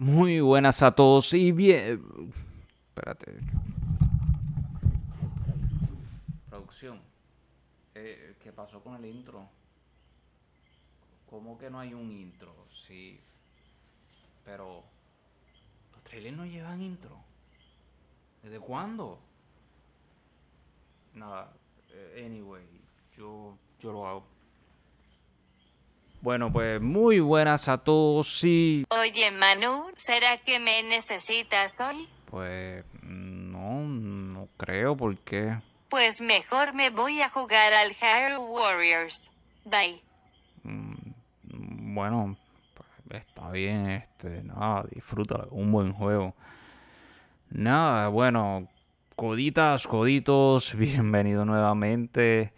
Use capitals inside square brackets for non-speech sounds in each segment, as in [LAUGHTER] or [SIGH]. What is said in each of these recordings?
Muy buenas a todos y bien. Espérate. Producción. Eh, ¿Qué pasó con el intro? ¿Cómo que no hay un intro? Sí. Pero. Los trailers no llevan intro. ¿Desde cuándo? Nada. eh, Anyway, yo, yo lo hago. Bueno, pues muy buenas a todos y Oye Manu, ¿será que me necesitas hoy? pues no, no creo porque Pues mejor me voy a jugar al Hero Warriors. Bye. bueno, pues, está bien, este, nada, disfruta, un buen juego. Nada, bueno, coditas, coditos, [LAUGHS] bienvenido nuevamente.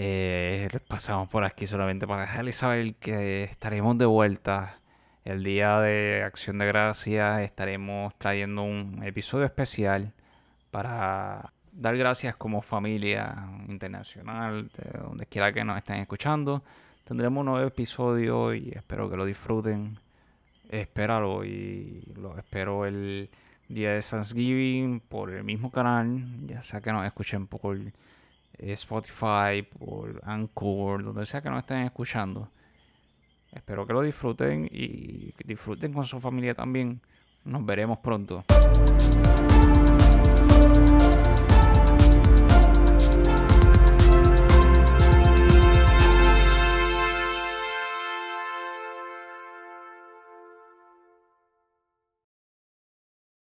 Eh, pasamos por aquí solamente para dejarles saber que estaremos de vuelta el día de Acción de Gracias. Estaremos trayendo un episodio especial para dar gracias como familia internacional, de donde quiera que nos estén escuchando. Tendremos un nuevo episodio y espero que lo disfruten. Espéralo y lo espero el día de Thanksgiving por el mismo canal, ya sea que nos escuchen por Spotify, por Anchor, donde sea que nos estén escuchando. Espero que lo disfruten y que disfruten con su familia también. Nos veremos pronto.